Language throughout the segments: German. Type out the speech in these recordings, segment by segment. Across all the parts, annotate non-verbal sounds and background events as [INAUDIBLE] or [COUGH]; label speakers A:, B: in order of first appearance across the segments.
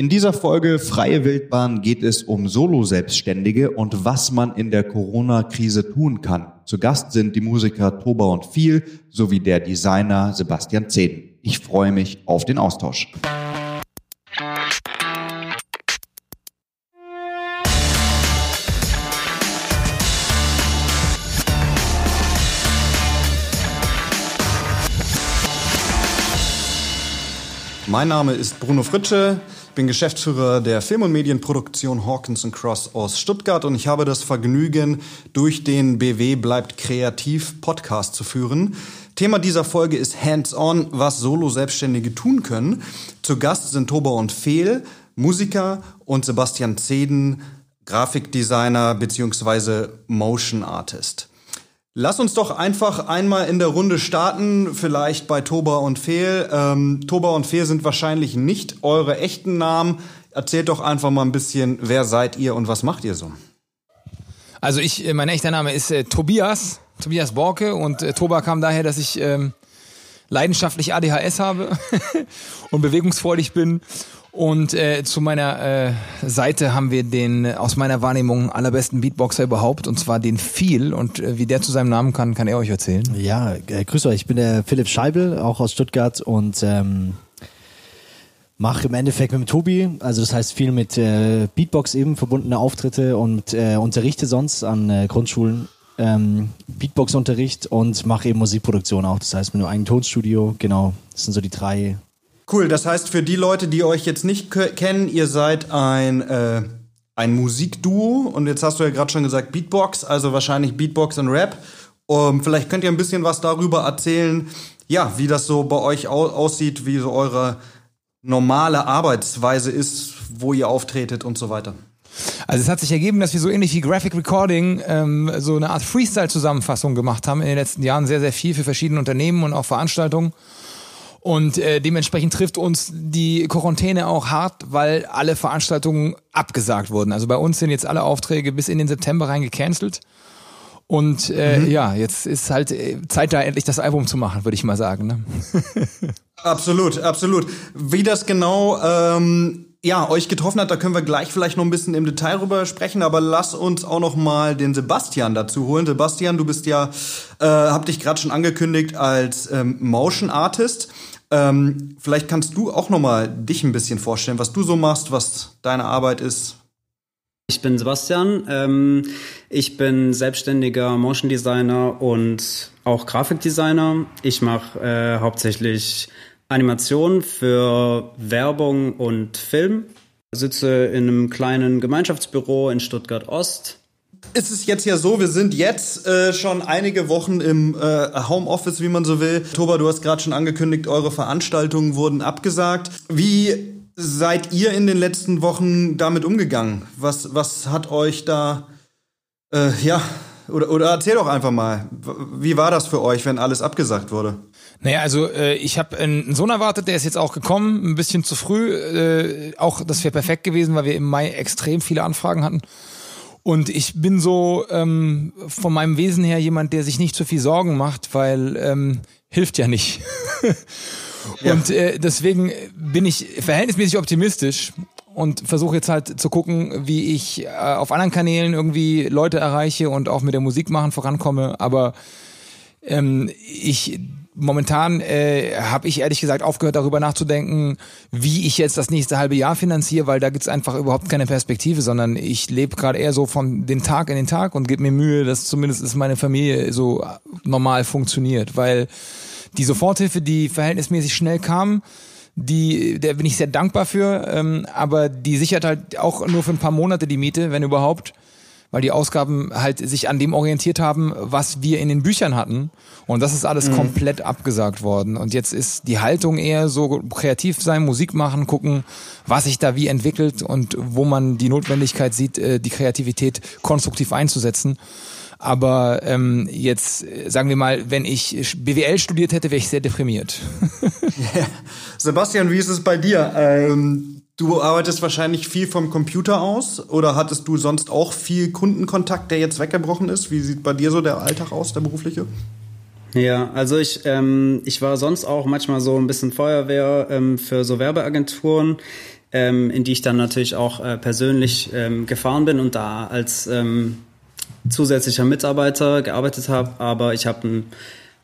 A: In dieser Folge Freie Wildbahn geht es um Solo-Selbstständige und was man in der Corona-Krise tun kann. Zu Gast sind die Musiker Toba und Viel sowie der Designer Sebastian Zeden. Ich freue mich auf den Austausch. Mein Name ist Bruno Fritsche. Ich bin Geschäftsführer der Film- und Medienproduktion Hawkins Cross aus Stuttgart und ich habe das Vergnügen, durch den BW bleibt kreativ Podcast zu führen. Thema dieser Folge ist Hands-on, was Solo-Selbstständige tun können. Zu Gast sind Toba und Fehl, Musiker und Sebastian Zeden, Grafikdesigner bzw. Motion Artist. Lass uns doch einfach einmal in der Runde starten, vielleicht bei Toba und Fehl. Ähm, Toba und Fehl sind wahrscheinlich nicht eure echten Namen. Erzählt doch einfach mal ein bisschen, wer seid ihr und was macht ihr so?
B: Also ich, äh, mein echter Name ist äh, Tobias, Tobias Borke und äh, Toba kam daher, dass ich ähm, leidenschaftlich ADHS habe [LAUGHS] und bewegungsfreudig bin und äh, zu meiner äh, Seite haben wir den äh, aus meiner Wahrnehmung allerbesten Beatboxer überhaupt, und zwar den Viel. Und äh, wie der zu seinem Namen kann, kann er euch erzählen.
C: Ja, äh, grüß euch. Ich bin der Philipp Scheibel, auch aus Stuttgart und ähm, mache im Endeffekt mit dem Tobi, also das heißt viel mit äh, Beatbox eben verbundene Auftritte und äh, unterrichte sonst an äh, Grundschulen ähm, Beatbox-Unterricht und mache eben Musikproduktion auch. Das heißt mit einem eigenen Tonstudio. Genau, das sind so die drei
A: Cool, das heißt für die Leute, die euch jetzt nicht kennen, ihr seid ein, äh, ein Musikduo und jetzt hast du ja gerade schon gesagt Beatbox, also wahrscheinlich Beatbox und Rap. Um, vielleicht könnt ihr ein bisschen was darüber erzählen, ja, wie das so bei euch au aussieht, wie so eure normale Arbeitsweise ist, wo ihr auftretet und so weiter.
B: Also es hat sich ergeben, dass wir so ähnlich wie Graphic Recording ähm, so eine Art Freestyle-Zusammenfassung gemacht haben in den letzten Jahren, sehr, sehr viel für verschiedene Unternehmen und auch Veranstaltungen. Und äh, dementsprechend trifft uns die Quarantäne auch hart, weil alle Veranstaltungen abgesagt wurden. Also bei uns sind jetzt alle Aufträge bis in den September rein gecancelt. Und äh, mhm. ja, jetzt ist halt äh, Zeit da endlich das Album zu machen, würde ich mal sagen. Ne? [LAUGHS]
A: absolut, absolut. Wie das genau ähm, ja euch getroffen hat, da können wir gleich vielleicht noch ein bisschen im Detail drüber sprechen. Aber lass uns auch noch mal den Sebastian dazu holen. Sebastian, du bist ja, äh, hab dich gerade schon angekündigt als ähm, Motion Artist. Ähm, vielleicht kannst du auch noch mal dich ein bisschen vorstellen, was du so machst, was deine Arbeit ist.
D: Ich bin Sebastian. Ähm, ich bin selbstständiger Motion Designer und auch Grafikdesigner. Ich mache äh, hauptsächlich Animationen für Werbung und Film. Sitze in einem kleinen Gemeinschaftsbüro in Stuttgart Ost
A: ist es jetzt ja so, wir sind jetzt äh, schon einige Wochen im äh, Homeoffice, wie man so will. Toba, du hast gerade schon angekündigt, eure Veranstaltungen wurden abgesagt. Wie seid ihr in den letzten Wochen damit umgegangen? Was, was hat euch da, äh, ja, oder, oder erzähl doch einfach mal, wie war das für euch, wenn alles abgesagt wurde?
B: Naja, also äh, ich habe einen Sohn erwartet, der ist jetzt auch gekommen, ein bisschen zu früh. Äh, auch das wäre perfekt gewesen, weil wir im Mai extrem viele Anfragen hatten. Und ich bin so ähm, von meinem Wesen her jemand, der sich nicht so viel Sorgen macht, weil ähm, hilft ja nicht. [LAUGHS] ja. Und äh, deswegen bin ich verhältnismäßig optimistisch und versuche jetzt halt zu gucken, wie ich äh, auf anderen Kanälen irgendwie Leute erreiche und auch mit der Musik machen vorankomme. Aber ähm, ich momentan äh, habe ich ehrlich gesagt aufgehört, darüber nachzudenken, wie ich jetzt das nächste halbe Jahr finanziere, weil da gibt's einfach überhaupt keine Perspektive, sondern ich lebe gerade eher so von den Tag in den Tag und gebe mir Mühe, dass zumindest meine Familie so normal funktioniert, weil die Soforthilfe, die verhältnismäßig schnell kam, die, der bin ich sehr dankbar für, ähm, aber die sichert halt auch nur für ein paar Monate die Miete, wenn überhaupt weil die Ausgaben halt sich an dem orientiert haben, was wir in den Büchern hatten. Und das ist alles mhm. komplett abgesagt worden. Und jetzt ist die Haltung eher so kreativ sein, Musik machen, gucken, was sich da wie entwickelt und wo man die Notwendigkeit sieht, äh, die Kreativität konstruktiv einzusetzen. Aber ähm, jetzt sagen wir mal, wenn ich BWL studiert hätte, wäre ich sehr deprimiert. [LAUGHS]
A: ja. Sebastian, wie ist es bei dir? Ähm Du arbeitest wahrscheinlich viel vom Computer aus oder hattest du sonst auch viel Kundenkontakt, der jetzt weggebrochen ist? Wie sieht bei dir so der Alltag aus, der berufliche?
D: Ja, also ich, ähm, ich war sonst auch manchmal so ein bisschen Feuerwehr ähm, für so Werbeagenturen. ähm, in die ich dann natürlich auch äh, persönlich ähm, gefahren bin und da als ähm, zusätzlicher Mitarbeiter gearbeitet habe. Aber ich habe einen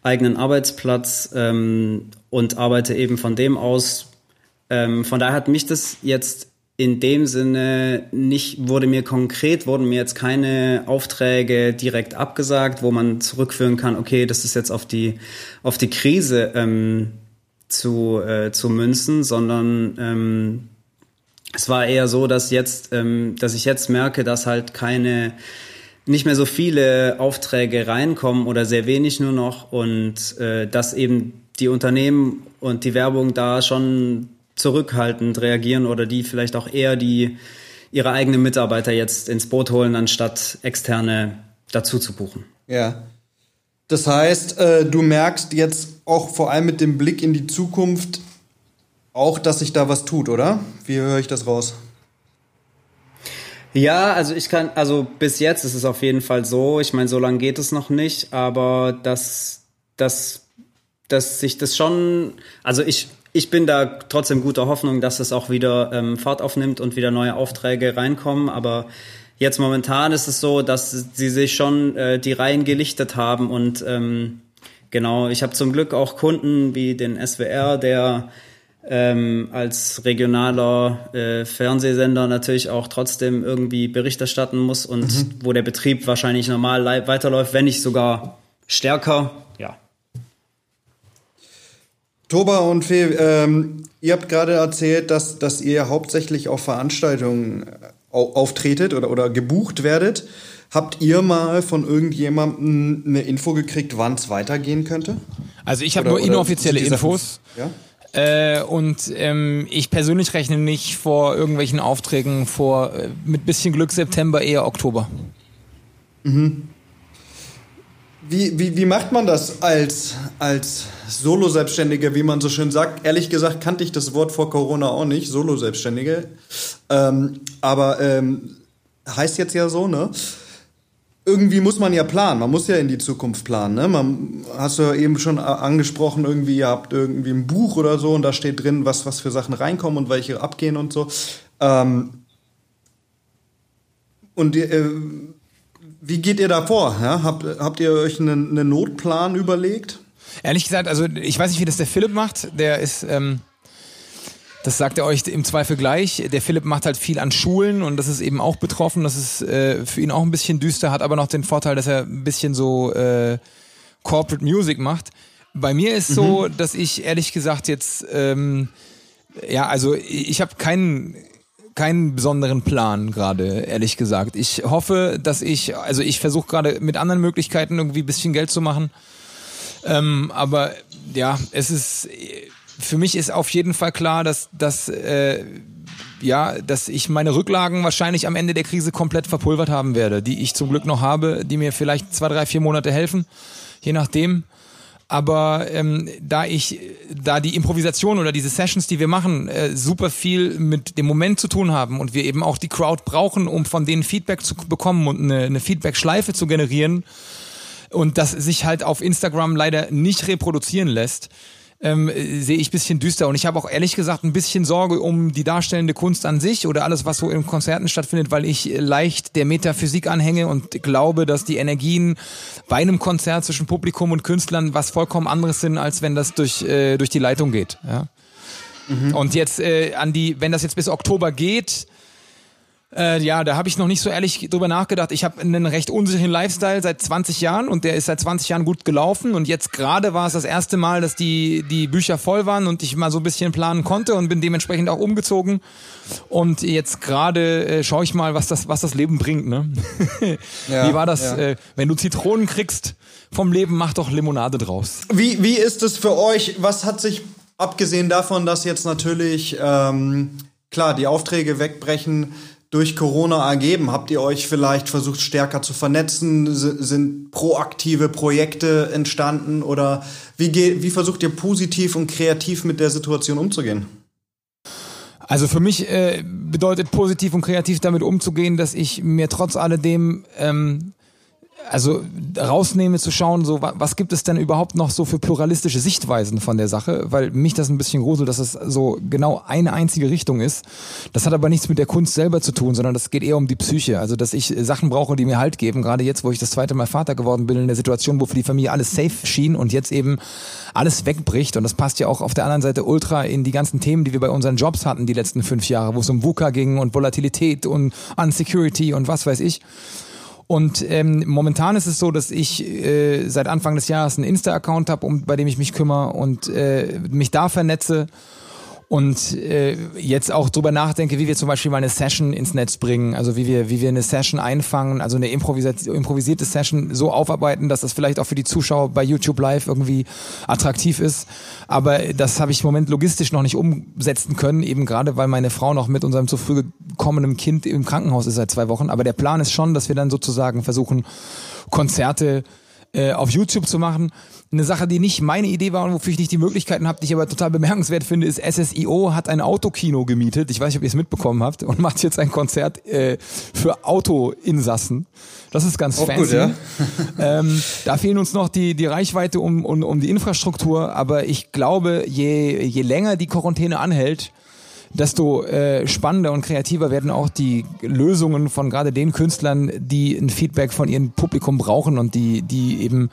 D: eigenen Arbeitsplatz ähm, und arbeite eben von dem aus. Ähm, von daher hat mich das jetzt in dem Sinne nicht, wurde mir konkret, wurden mir jetzt keine Aufträge direkt abgesagt, wo man zurückführen kann, okay, das ist jetzt auf die, auf die Krise ähm, zu, äh, zu münzen, sondern ähm, es war eher so, dass jetzt, ähm, dass ich jetzt merke, dass halt keine, nicht mehr so viele Aufträge reinkommen oder sehr wenig nur noch und äh, dass eben die Unternehmen und die Werbung da schon zurückhaltend reagieren oder die vielleicht auch eher die ihre eigenen Mitarbeiter jetzt ins Boot holen, anstatt externe dazu zu buchen.
A: Ja. Das heißt, äh, du merkst jetzt auch vor allem mit dem Blick in die Zukunft auch, dass sich da was tut, oder? Wie höre ich das raus?
D: Ja, also ich kann, also bis jetzt ist es auf jeden Fall so. Ich meine, so lange geht es noch nicht, aber dass, dass, dass sich das schon, also ich ich bin da trotzdem guter Hoffnung, dass es auch wieder ähm, Fahrt aufnimmt und wieder neue Aufträge reinkommen. Aber jetzt momentan ist es so, dass sie sich schon äh, die Reihen gelichtet haben und ähm, genau, ich habe zum Glück auch Kunden wie den SWR, der ähm, als regionaler äh, Fernsehsender natürlich auch trotzdem irgendwie Bericht erstatten muss und mhm. wo der Betrieb wahrscheinlich normal weiterläuft, wenn nicht sogar stärker. Ja,
A: Toba und Fee, ähm, ihr habt gerade erzählt, dass, dass ihr hauptsächlich auf Veranstaltungen äh, auftretet oder, oder gebucht werdet. Habt ihr mal von irgendjemandem eine Info gekriegt, wann es weitergehen könnte?
B: Also ich habe nur inoffizielle Infos. Ja? Äh, und ähm, ich persönlich rechne nicht vor irgendwelchen Aufträgen vor, äh, mit bisschen Glück September, eher Oktober.
A: Mhm. Wie, wie, wie macht man das als, als Solo-Selbstständige, wie man so schön sagt? Ehrlich gesagt kannte ich das Wort vor Corona auch nicht, Solo-Selbstständige. Ähm, aber ähm, heißt jetzt ja so, ne? Irgendwie muss man ja planen, man muss ja in die Zukunft planen. Ne? Man hast du ja eben schon angesprochen, irgendwie, ihr habt irgendwie ein Buch oder so und da steht drin, was, was für Sachen reinkommen und welche abgehen und so. Ähm, und äh, wie geht ihr da vor? Ja? Habt, habt ihr euch einen, einen Notplan überlegt?
B: Ehrlich gesagt, also ich weiß nicht, wie das der Philipp macht. Der ist, ähm, das sagt er euch im Zweifel gleich. Der Philipp macht halt viel an Schulen und das ist eben auch betroffen. Das ist äh, für ihn auch ein bisschen düster, hat aber noch den Vorteil, dass er ein bisschen so äh, Corporate Music macht. Bei mir ist mhm. so, dass ich ehrlich gesagt jetzt, ähm, ja, also ich habe keinen keinen besonderen Plan gerade, ehrlich gesagt. Ich hoffe, dass ich, also ich versuche gerade mit anderen Möglichkeiten irgendwie ein bisschen Geld zu machen. Ähm, aber ja, es ist, für mich ist auf jeden Fall klar, dass, dass, äh, ja, dass ich meine Rücklagen wahrscheinlich am Ende der Krise komplett verpulvert haben werde, die ich zum Glück noch habe, die mir vielleicht zwei, drei, vier Monate helfen, je nachdem. Aber ähm, da ich, da die Improvisation oder diese Sessions, die wir machen, äh, super viel mit dem Moment zu tun haben und wir eben auch die Crowd brauchen, um von denen Feedback zu bekommen und eine, eine Feedback-Schleife zu generieren und das sich halt auf Instagram leider nicht reproduzieren lässt, ähm, sehe ich bisschen düster. Und ich habe auch ehrlich gesagt ein bisschen Sorge um die darstellende Kunst an sich oder alles, was so in Konzerten stattfindet, weil ich leicht der Metaphysik anhänge und glaube, dass die Energien bei einem Konzert zwischen Publikum und Künstlern was vollkommen anderes sind, als wenn das durch, äh, durch die Leitung geht. Ja? Mhm. Und jetzt äh, an die, wenn das jetzt bis Oktober geht, äh, ja, da habe ich noch nicht so ehrlich drüber nachgedacht. Ich habe einen recht unsicheren Lifestyle seit 20 Jahren und der ist seit 20 Jahren gut gelaufen. Und jetzt gerade war es das erste Mal, dass die, die Bücher voll waren und ich mal so ein bisschen planen konnte und bin dementsprechend auch umgezogen. Und jetzt gerade äh, schaue ich mal, was das, was das Leben bringt. Ne? [LAUGHS] ja, wie war das? Ja. Äh, wenn du Zitronen kriegst vom Leben, mach doch Limonade draus.
A: Wie, wie ist es für euch? Was hat sich, abgesehen davon, dass jetzt natürlich, ähm, klar, die Aufträge wegbrechen, durch Corona ergeben? Habt ihr euch vielleicht versucht, stärker zu vernetzen? Sind proaktive Projekte entstanden? Oder wie, wie versucht ihr positiv und kreativ mit der Situation umzugehen?
B: Also für mich äh, bedeutet positiv und kreativ damit umzugehen, dass ich mir trotz alledem ähm, also rausnehme zu schauen, so was gibt es denn überhaupt noch so für pluralistische Sichtweisen von der Sache, weil mich das ein bisschen gruselt, dass es so genau eine einzige Richtung ist. Das hat aber nichts mit der Kunst selber zu tun, sondern das geht eher um die Psyche. Also dass ich Sachen brauche, die mir Halt geben. Gerade jetzt, wo ich das zweite Mal Vater geworden bin, in der Situation, wo für die Familie alles safe schien und jetzt eben alles wegbricht. Und das passt ja auch auf der anderen Seite ultra in die ganzen Themen, die wir bei unseren Jobs hatten die letzten fünf Jahre, wo es um VUCA ging und Volatilität und Unsecurity und was weiß ich. Und ähm, momentan ist es so, dass ich äh, seit Anfang des Jahres einen Insta-Account habe, um, bei dem ich mich kümmere und äh, mich da vernetze und äh, jetzt auch drüber nachdenke, wie wir zum Beispiel mal eine Session ins Netz bringen, also wie wir, wie wir eine Session einfangen, also eine improvisierte Session so aufarbeiten, dass das vielleicht auch für die Zuschauer bei YouTube Live irgendwie attraktiv ist. Aber das habe ich im Moment logistisch noch nicht umsetzen können, eben gerade weil meine Frau noch mit unserem zu früh gekommenen Kind im Krankenhaus ist seit zwei Wochen. Aber der Plan ist schon, dass wir dann sozusagen versuchen, Konzerte äh, auf YouTube zu machen. Eine Sache, die nicht meine Idee war und wofür ich nicht die Möglichkeiten habe, die ich aber total bemerkenswert finde, ist SSIO hat ein Autokino gemietet. Ich weiß nicht, ob ihr es mitbekommen habt und macht jetzt ein Konzert äh, für Autoinsassen. Das ist ganz Auch fancy. Gut, ja. [LAUGHS] ähm, da fehlen uns noch die, die Reichweite um, um, um die Infrastruktur, aber ich glaube, je, je länger die Quarantäne anhält, desto äh, spannender und kreativer werden auch die Lösungen von gerade den Künstlern, die ein Feedback von ihrem Publikum brauchen und die, die eben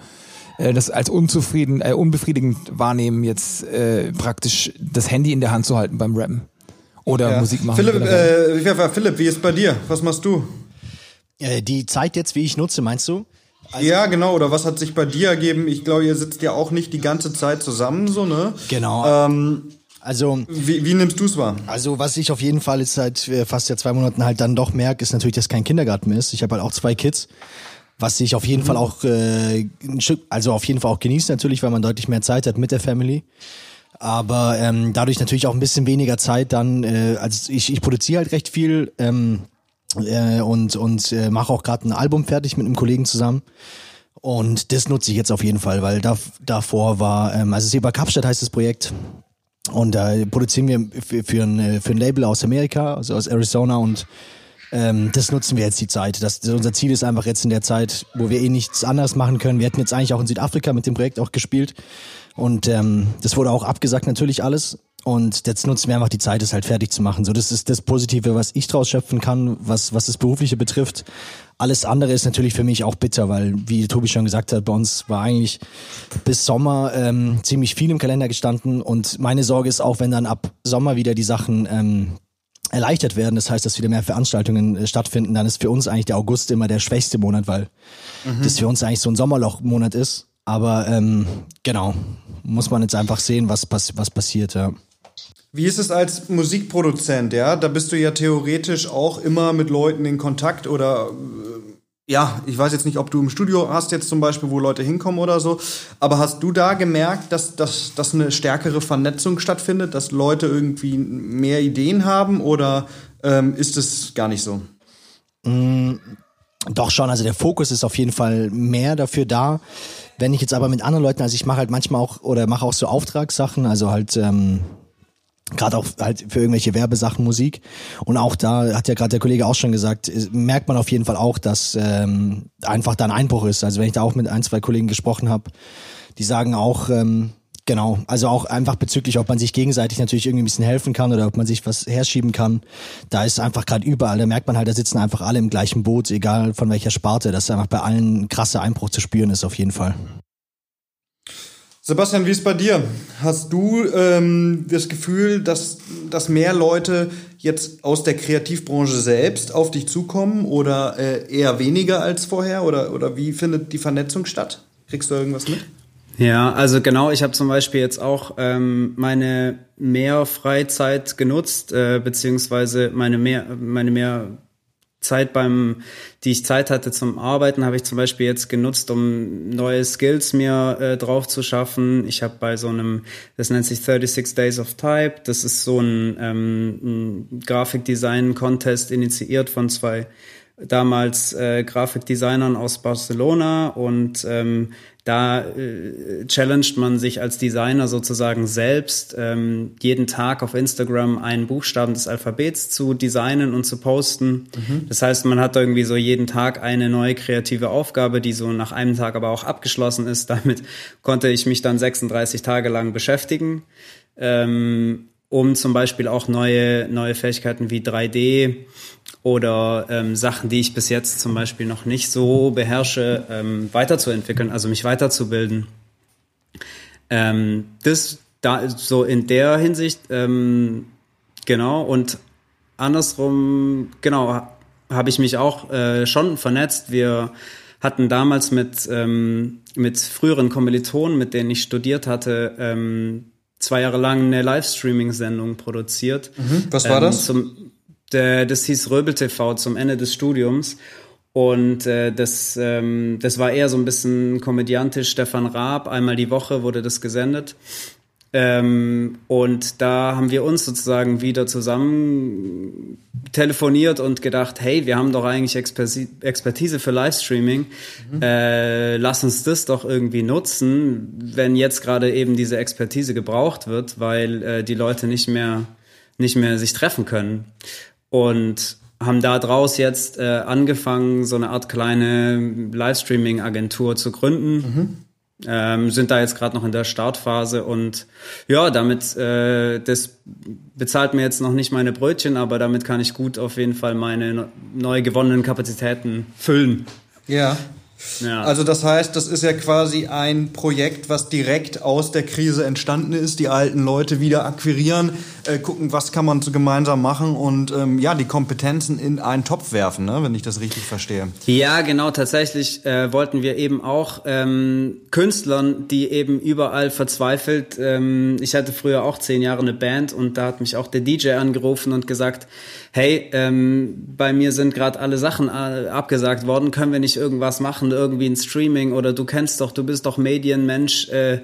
B: äh, das als unzufrieden, äh, unbefriedigend wahrnehmen, jetzt äh, praktisch das Handy in der Hand zu halten beim Rappen oder ja. Musik machen.
A: Philipp, äh, Philipp, wie ist bei dir? Was machst du?
C: Äh, die Zeit jetzt, wie ich nutze, meinst du?
A: Also ja, genau. Oder was hat sich bei dir ergeben? Ich glaube, ihr sitzt ja auch nicht die ganze Zeit zusammen, so, ne?
C: Genau.
A: Ähm, also wie, wie nimmst du es wahr?
C: Also was ich auf jeden Fall jetzt seit äh, fast ja zwei Monaten halt dann doch merke, ist natürlich, dass kein Kindergarten mehr ist. Ich habe halt auch zwei Kids, was ich auf jeden mhm. Fall auch äh, also auf jeden Fall auch genieße natürlich, weil man deutlich mehr Zeit hat mit der Family. Aber ähm, dadurch natürlich auch ein bisschen weniger Zeit dann. Äh, also ich, ich produziere halt recht viel ähm, äh, und und äh, mache auch gerade ein Album fertig mit einem Kollegen zusammen. Und das nutze ich jetzt auf jeden Fall, weil da, davor war, ähm, also Seba Kapstadt heißt das Projekt. Und da produzieren wir für, für, ein, für ein Label aus Amerika, also aus Arizona und ähm, das nutzen wir jetzt die Zeit. Das, unser Ziel ist einfach jetzt in der Zeit, wo wir eh nichts anderes machen können. Wir hätten jetzt eigentlich auch in Südafrika mit dem Projekt auch gespielt und ähm, das wurde auch abgesagt natürlich alles. Und jetzt nutzen wir einfach die Zeit, es halt fertig zu machen. So, das ist das Positive, was ich draus schöpfen kann, was, was das Berufliche betrifft. Alles andere ist natürlich für mich auch bitter, weil, wie Tobi schon gesagt hat, bei uns war eigentlich bis Sommer ähm, ziemlich viel im Kalender gestanden. Und meine Sorge ist auch, wenn dann ab Sommer wieder die Sachen ähm, erleichtert werden, das heißt, dass wieder mehr Veranstaltungen äh, stattfinden, dann ist für uns eigentlich der August immer der schwächste Monat, weil mhm. das für uns eigentlich so ein Sommerlochmonat ist. Aber ähm, genau, muss man jetzt einfach sehen, was, was, was passiert, ja.
A: Wie ist es als Musikproduzent, ja? Da bist du ja theoretisch auch immer mit Leuten in Kontakt oder äh, ja, ich weiß jetzt nicht, ob du im Studio hast jetzt zum Beispiel, wo Leute hinkommen oder so, aber hast du da gemerkt, dass, dass, dass eine stärkere Vernetzung stattfindet, dass Leute irgendwie mehr Ideen haben oder ähm, ist es gar nicht so?
C: Mm, doch schon, also der Fokus ist auf jeden Fall mehr dafür da. Wenn ich jetzt aber mit anderen Leuten, also ich mache halt manchmal auch oder mache auch so Auftragssachen, also halt ähm, gerade auch halt für irgendwelche Werbesachen Musik. Und auch da hat ja gerade der Kollege auch schon gesagt, merkt man auf jeden Fall auch, dass ähm, einfach da ein Einbruch ist. Also wenn ich da auch mit ein, zwei Kollegen gesprochen habe, die sagen auch, ähm, genau, also auch einfach bezüglich, ob man sich gegenseitig natürlich irgendwie ein bisschen helfen kann oder ob man sich was herschieben kann. Da ist einfach gerade überall, da merkt man halt, da sitzen einfach alle im gleichen Boot, egal von welcher Sparte, dass einfach bei allen krasser Einbruch zu spüren ist auf jeden Fall.
A: Sebastian, wie ist bei dir? Hast du ähm, das Gefühl, dass, dass mehr Leute jetzt aus der Kreativbranche selbst auf dich zukommen oder äh, eher weniger als vorher? Oder, oder wie findet die Vernetzung statt? Kriegst du irgendwas mit?
D: Ja, also genau, ich habe zum Beispiel jetzt auch ähm, meine mehr Freizeit genutzt, äh, beziehungsweise meine mehr, meine mehr Zeit beim, die ich Zeit hatte zum Arbeiten, habe ich zum Beispiel jetzt genutzt, um neue Skills mir äh, drauf zu schaffen. Ich habe bei so einem, das nennt sich 36 Days of Type, das ist so ein, ähm, ein Grafikdesign-Contest initiiert von zwei damals äh, Grafikdesignern aus Barcelona und ähm, da äh, challenged man sich als Designer sozusagen selbst, ähm, jeden Tag auf Instagram einen Buchstaben des Alphabets zu designen und zu posten. Mhm. Das heißt, man hat irgendwie so jeden Tag eine neue kreative Aufgabe, die so nach einem Tag aber auch abgeschlossen ist. [LAUGHS] Damit konnte ich mich dann 36 Tage lang beschäftigen. Ähm, um zum Beispiel auch neue, neue Fähigkeiten wie 3D oder ähm, Sachen, die ich bis jetzt zum Beispiel noch nicht so beherrsche, ähm, weiterzuentwickeln, also mich weiterzubilden. Ähm, das da so in der Hinsicht, ähm, genau, und andersrum, genau, habe ich mich auch äh, schon vernetzt. Wir hatten damals mit, ähm, mit früheren Kommilitonen, mit denen ich studiert hatte, ähm, zwei Jahre lang eine Livestreaming-Sendung produziert.
A: Mhm. Was war ähm, das?
D: Zum, das hieß Röbel TV zum Ende des Studiums. Und äh, das, ähm, das war eher so ein bisschen komödiantisch. Stefan Raab, einmal die Woche wurde das gesendet. Ähm, und da haben wir uns sozusagen wieder zusammen telefoniert und gedacht, hey, wir haben doch eigentlich Expertise für Livestreaming. Mhm. Äh, lass uns das doch irgendwie nutzen, wenn jetzt gerade eben diese Expertise gebraucht wird, weil äh, die Leute nicht mehr, nicht mehr sich treffen können. Und haben da draus jetzt äh, angefangen, so eine Art kleine Livestreaming-Agentur zu gründen. Mhm ähm, sind da jetzt gerade noch in der Startphase und ja, damit äh, das bezahlt mir jetzt noch nicht meine Brötchen, aber damit kann ich gut auf jeden Fall meine neu gewonnenen Kapazitäten füllen.
A: Ja. Ja. Also das heißt, das ist ja quasi ein Projekt, was direkt aus der Krise entstanden ist. Die alten Leute wieder akquirieren, äh, gucken, was kann man so gemeinsam machen und ähm, ja, die Kompetenzen in einen Topf werfen, ne, wenn ich das richtig verstehe.
D: Ja, genau. Tatsächlich äh, wollten wir eben auch ähm, Künstlern, die eben überall verzweifelt. Ähm, ich hatte früher auch zehn Jahre eine Band und da hat mich auch der DJ angerufen und gesagt, hey, ähm, bei mir sind gerade alle Sachen äh, abgesagt worden, können wir nicht irgendwas machen, irgendwie ein Streaming oder du kennst doch, du bist doch Medienmensch, äh,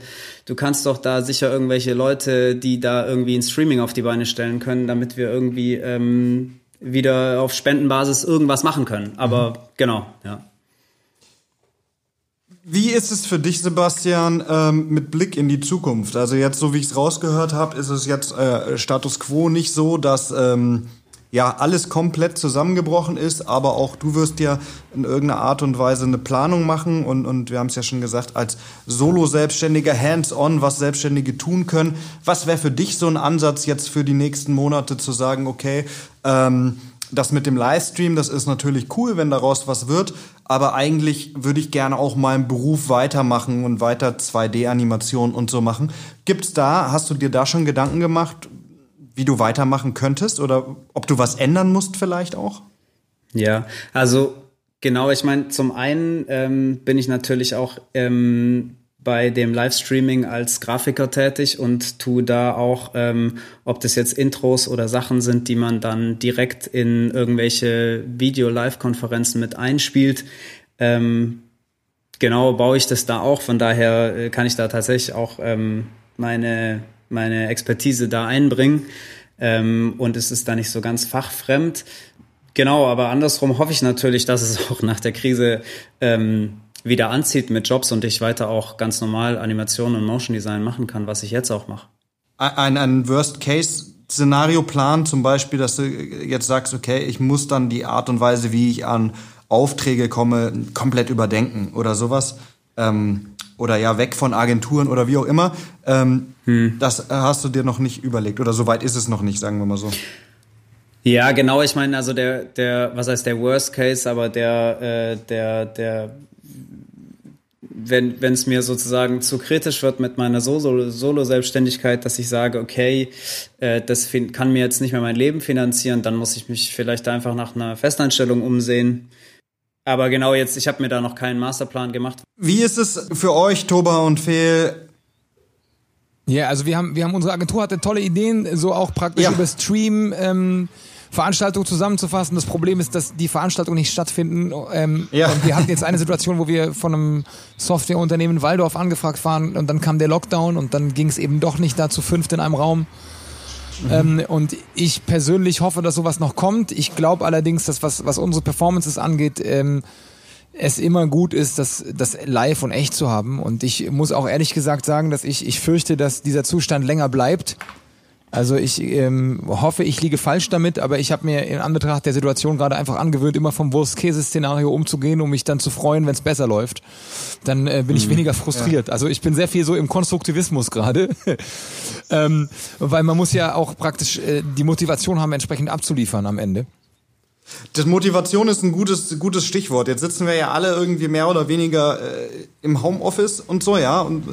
D: du kannst doch da sicher irgendwelche Leute, die da irgendwie ein Streaming auf die Beine stellen können, damit wir irgendwie ähm, wieder auf Spendenbasis irgendwas machen können. Aber mhm. genau, ja.
A: Wie ist es für dich, Sebastian, ähm, mit Blick in die Zukunft? Also jetzt, so wie ich es rausgehört habe, ist es jetzt äh, Status quo nicht so, dass ähm, ja alles komplett zusammengebrochen ist, aber auch du wirst ja in irgendeiner Art und Weise eine Planung machen und, und wir haben es ja schon gesagt, als Solo-Selbstständiger, hands-on, was Selbstständige tun können. Was wäre für dich so ein Ansatz jetzt für die nächsten Monate zu sagen, okay, ähm, das mit dem Livestream, das ist natürlich cool, wenn daraus was wird, aber eigentlich würde ich gerne auch meinen Beruf weitermachen und weiter 2D-Animation und so machen. Gibt's da, hast du dir da schon Gedanken gemacht, wie du weitermachen könntest oder ob du was ändern musst vielleicht auch?
D: Ja, also genau, ich meine, zum einen ähm, bin ich natürlich auch ähm, bei dem Livestreaming als Grafiker tätig und tue da auch, ähm, ob das jetzt Intros oder Sachen sind, die man dann direkt in irgendwelche Video-Live-Konferenzen mit einspielt. Ähm, genau baue ich das da auch. Von daher äh, kann ich da tatsächlich auch ähm, meine meine Expertise da einbringen. Ähm, und es ist da nicht so ganz fachfremd. Genau, aber andersrum hoffe ich natürlich, dass es [LAUGHS] auch nach der Krise ähm, wieder anzieht mit Jobs und ich weiter auch ganz normal Animation und Motion Design machen kann, was ich jetzt auch mache.
A: Ein, ein Worst-Case-Szenario-Plan zum Beispiel, dass du jetzt sagst, okay, ich muss dann die Art und Weise, wie ich an Aufträge komme, komplett überdenken oder sowas. Ähm, oder ja weg von Agenturen oder wie auch immer. Ähm, hm. Das hast du dir noch nicht überlegt oder soweit ist es noch nicht, sagen wir mal so.
D: Ja, genau. Ich meine, also der, der, was heißt der Worst Case, aber der, äh, der, der, wenn wenn es mir sozusagen zu kritisch wird mit meiner Solo-Selbstständigkeit, dass ich sage, okay, äh, das kann mir jetzt nicht mehr mein Leben finanzieren, dann muss ich mich vielleicht einfach nach einer Festanstellung umsehen. Aber genau jetzt, ich habe mir da noch keinen Masterplan gemacht.
A: Wie ist es für euch, Toba und Fehl?
B: Ja, also wir haben, wir haben unsere Agentur hatte tolle Ideen, so auch praktisch ja. über Stream ähm, Veranstaltungen zusammenzufassen. Das Problem ist, dass die Veranstaltungen nicht stattfinden. Ähm, ja. Und wir hatten jetzt eine Situation, wo wir von einem Softwareunternehmen Waldorf angefragt waren und dann kam der Lockdown und dann ging es eben doch nicht da zu fünft in einem Raum. Mhm. Ähm, und ich persönlich hoffe, dass sowas noch kommt. Ich glaube allerdings, dass was, was unsere Performances angeht, ähm, es immer gut ist, das, das live und echt zu haben. Und ich muss auch ehrlich gesagt sagen, dass ich, ich fürchte, dass dieser Zustand länger bleibt. Also ich ähm, hoffe, ich liege falsch damit, aber ich habe mir in Anbetracht der Situation gerade einfach angewöhnt, immer vom Wurst-Käse-Szenario umzugehen, um mich dann zu freuen, wenn es besser läuft. Dann äh, bin ich mhm. weniger frustriert. Ja. Also ich bin sehr viel so im Konstruktivismus gerade, [LAUGHS] ähm, weil man muss ja auch praktisch äh, die Motivation haben, entsprechend abzuliefern am Ende.
A: Das Motivation ist ein gutes, gutes Stichwort. Jetzt sitzen wir ja alle irgendwie mehr oder weniger äh, im Homeoffice und so, ja. Und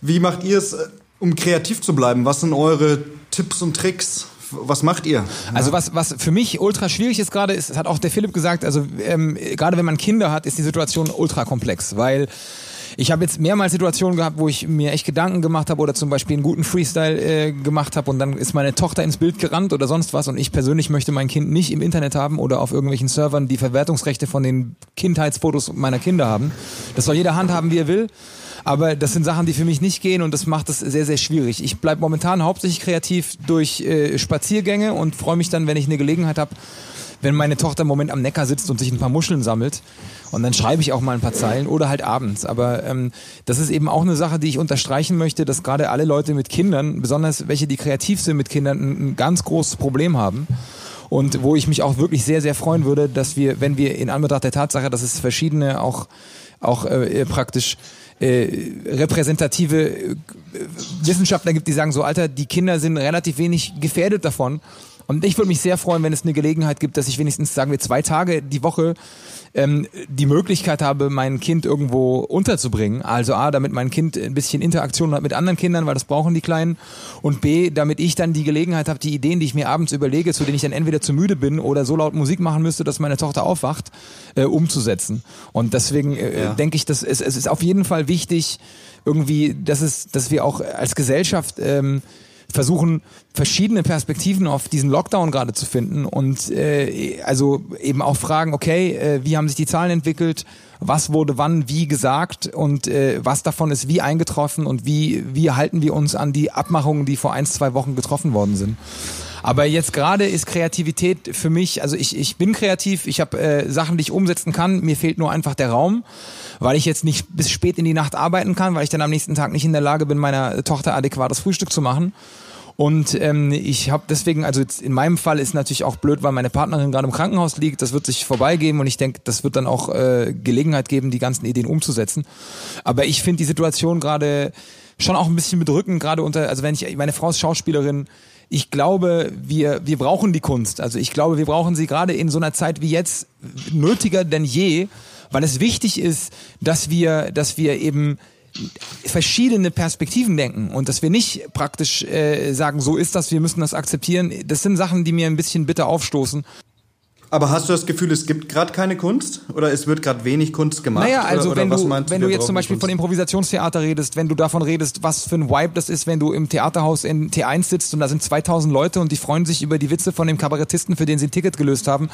A: wie macht ihr es, äh, um kreativ zu bleiben? Was sind eure Tipps und Tricks? Was macht ihr?
B: Also was, was für mich ultra schwierig ist gerade, ist, hat auch der Philipp gesagt, also ähm, gerade wenn man Kinder hat, ist die Situation ultra komplex, weil ich habe jetzt mehrmals Situationen gehabt, wo ich mir echt Gedanken gemacht habe oder zum Beispiel einen guten Freestyle äh, gemacht habe und dann ist meine Tochter ins Bild gerannt oder sonst was und ich persönlich möchte mein Kind nicht im Internet haben oder auf irgendwelchen Servern die Verwertungsrechte von den Kindheitsfotos meiner Kinder haben. Das soll jeder handhaben, wie er will. Aber das sind Sachen, die für mich nicht gehen und das macht es sehr, sehr schwierig. Ich bleibe momentan hauptsächlich kreativ durch äh, Spaziergänge und freue mich dann, wenn ich eine Gelegenheit habe, wenn meine Tochter im Moment am Neckar sitzt und sich ein paar Muscheln sammelt. Und dann schreibe ich auch mal ein paar Zeilen oder halt abends. Aber ähm, das ist eben auch eine Sache, die ich unterstreichen möchte, dass gerade alle Leute mit Kindern, besonders welche, die kreativ sind mit Kindern, ein, ein ganz großes Problem haben. Und wo ich mich auch wirklich sehr, sehr freuen würde, dass wir, wenn wir in Anbetracht der Tatsache, dass es verschiedene auch, auch äh, praktisch äh, repräsentative äh, Wissenschaftler gibt, die sagen so, Alter, die Kinder sind relativ wenig gefährdet davon. Und ich würde mich sehr freuen, wenn es eine Gelegenheit gibt, dass ich wenigstens, sagen wir, zwei Tage die Woche ähm, die Möglichkeit habe, mein Kind irgendwo unterzubringen. Also A, damit mein Kind ein bisschen Interaktion hat mit anderen Kindern, weil das brauchen die Kleinen. Und B, damit ich dann die Gelegenheit habe, die Ideen, die ich mir abends überlege, zu denen ich dann entweder zu müde bin oder so laut Musik machen müsste, dass meine Tochter aufwacht, äh, umzusetzen. Und deswegen äh, ja. denke ich, dass es, es ist auf jeden Fall wichtig, irgendwie, dass es, dass wir auch als Gesellschaft ähm, versuchen, verschiedene Perspektiven auf diesen Lockdown gerade zu finden und äh, also eben auch fragen, okay, äh, wie haben sich die Zahlen entwickelt, was wurde wann wie gesagt? Und äh, was davon ist wie eingetroffen? Und wie, wie halten wir uns an die Abmachungen, die vor ein, zwei Wochen getroffen worden sind. Aber jetzt gerade ist Kreativität für mich, also ich, ich bin kreativ, ich habe äh, Sachen, die ich umsetzen kann, mir fehlt nur einfach der Raum, weil ich jetzt nicht bis spät in die Nacht arbeiten kann, weil ich dann am nächsten Tag nicht in der Lage bin, meiner Tochter adäquates Frühstück zu machen. Und ähm, ich habe deswegen, also jetzt in meinem Fall ist natürlich auch blöd, weil meine Partnerin gerade im Krankenhaus liegt. Das wird sich vorbeigeben und ich denke, das wird dann auch äh, Gelegenheit geben, die ganzen Ideen umzusetzen. Aber ich finde die Situation gerade schon auch ein bisschen bedrückend, gerade unter, also wenn ich, meine Frau ist Schauspielerin, ich glaube, wir, wir brauchen die Kunst. Also ich glaube, wir brauchen sie gerade in so einer Zeit wie jetzt nötiger denn je, weil es wichtig ist, dass wir, dass wir eben verschiedene Perspektiven denken und dass wir nicht praktisch äh, sagen, so ist das, wir müssen das akzeptieren. Das sind Sachen, die mir ein bisschen bitter aufstoßen.
A: Aber hast du das Gefühl, es gibt gerade keine Kunst oder es wird gerade wenig Kunst gemacht?
B: Naja, also
A: oder,
B: wenn, oder du, wenn du jetzt zum Beispiel Kunst? von Improvisationstheater redest, wenn du davon redest, was für ein Vibe das ist, wenn du im Theaterhaus in T1 sitzt und da sind 2000 Leute und die freuen sich über die Witze von dem Kabarettisten, für den sie ein Ticket gelöst haben,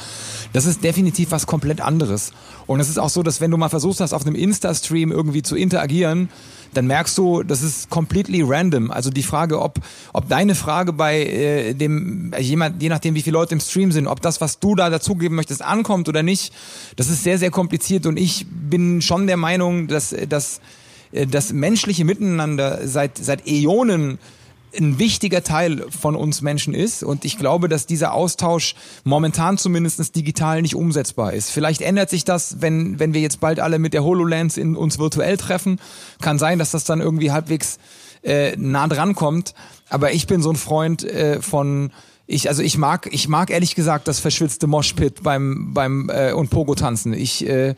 B: das ist definitiv was komplett anderes. Und es ist auch so, dass wenn du mal versuchst hast, auf einem Insta-Stream irgendwie zu interagieren, dann merkst du, das ist completely random. Also die Frage, ob, ob deine Frage bei äh, dem jemand, je nachdem wie viele Leute im Stream sind, ob das, was du da dazugeben möchtest, ankommt oder nicht, das ist sehr, sehr kompliziert und ich bin schon der Meinung, dass, dass äh, das menschliche Miteinander seit, seit Äonen ein wichtiger Teil von uns Menschen ist. Und ich glaube, dass dieser Austausch momentan zumindest digital nicht umsetzbar ist. Vielleicht ändert sich das, wenn, wenn wir jetzt bald alle mit der HoloLens in uns virtuell treffen. Kann sein, dass das dann irgendwie halbwegs äh, nah dran kommt. Aber ich bin so ein Freund äh, von ich also ich mag ich mag ehrlich gesagt das verschwitzte Moshpit beim beim äh, und Pogo tanzen. Ich äh,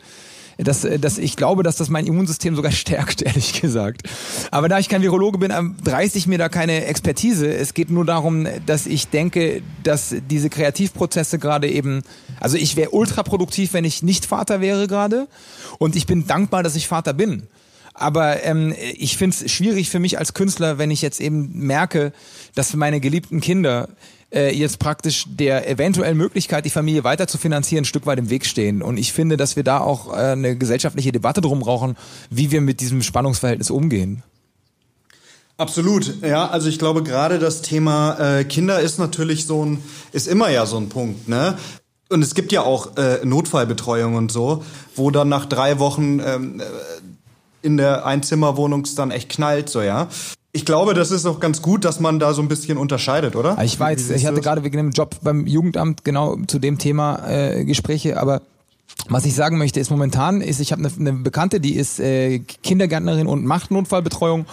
B: dass, dass ich glaube, dass das mein Immunsystem sogar [LAUGHS] stärkt, ehrlich gesagt. Aber da ich kein Virologe bin, reiße ich mir da keine Expertise. Es geht nur darum, dass ich denke, dass diese Kreativprozesse gerade eben, also ich wäre ultra produktiv, wenn ich nicht Vater wäre gerade. Und ich bin dankbar, dass ich Vater bin. Aber ähm, ich finde es schwierig für mich als Künstler, wenn ich jetzt eben merke, dass meine geliebten Kinder äh, jetzt praktisch der eventuellen Möglichkeit, die Familie weiter zu finanzieren, ein Stück weit im Weg stehen. Und ich finde, dass wir da auch äh, eine gesellschaftliche Debatte drum brauchen, wie wir mit diesem Spannungsverhältnis umgehen.
A: Absolut, ja. Also ich glaube gerade das Thema äh, Kinder ist natürlich so ein, ist immer ja so ein Punkt, ne? Und es gibt ja auch äh, Notfallbetreuung und so, wo dann nach drei Wochen ähm, äh, in der Einzimmerwohnung dann echt knallt, so ja. Ich glaube, das ist auch ganz gut, dass man da so ein bisschen unterscheidet, oder?
B: Ich weiß, ich hatte gerade wegen dem Job beim Jugendamt genau zu dem Thema äh, Gespräche, aber was ich sagen möchte, ist momentan ist, ich habe eine, eine Bekannte, die ist äh, Kindergärtnerin und macht Notfallbetreuung.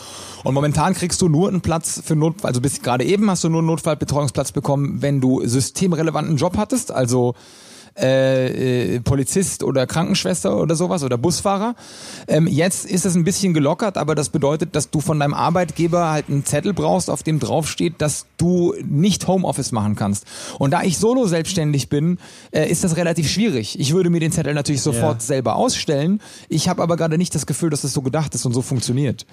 B: Und momentan kriegst du nur einen Platz für Notfall, also bis gerade eben hast du nur einen Notfallbetreuungsplatz bekommen, wenn du systemrelevanten Job hattest, also äh, äh, Polizist oder Krankenschwester oder sowas oder Busfahrer. Ähm, jetzt ist es ein bisschen gelockert, aber das bedeutet, dass du von deinem Arbeitgeber halt einen Zettel brauchst, auf dem draufsteht, dass du nicht Homeoffice machen kannst. Und da ich solo selbstständig bin, äh, ist das relativ schwierig. Ich würde mir den Zettel natürlich sofort ja. selber ausstellen. Ich habe aber gerade nicht das Gefühl, dass es das so gedacht ist und so funktioniert.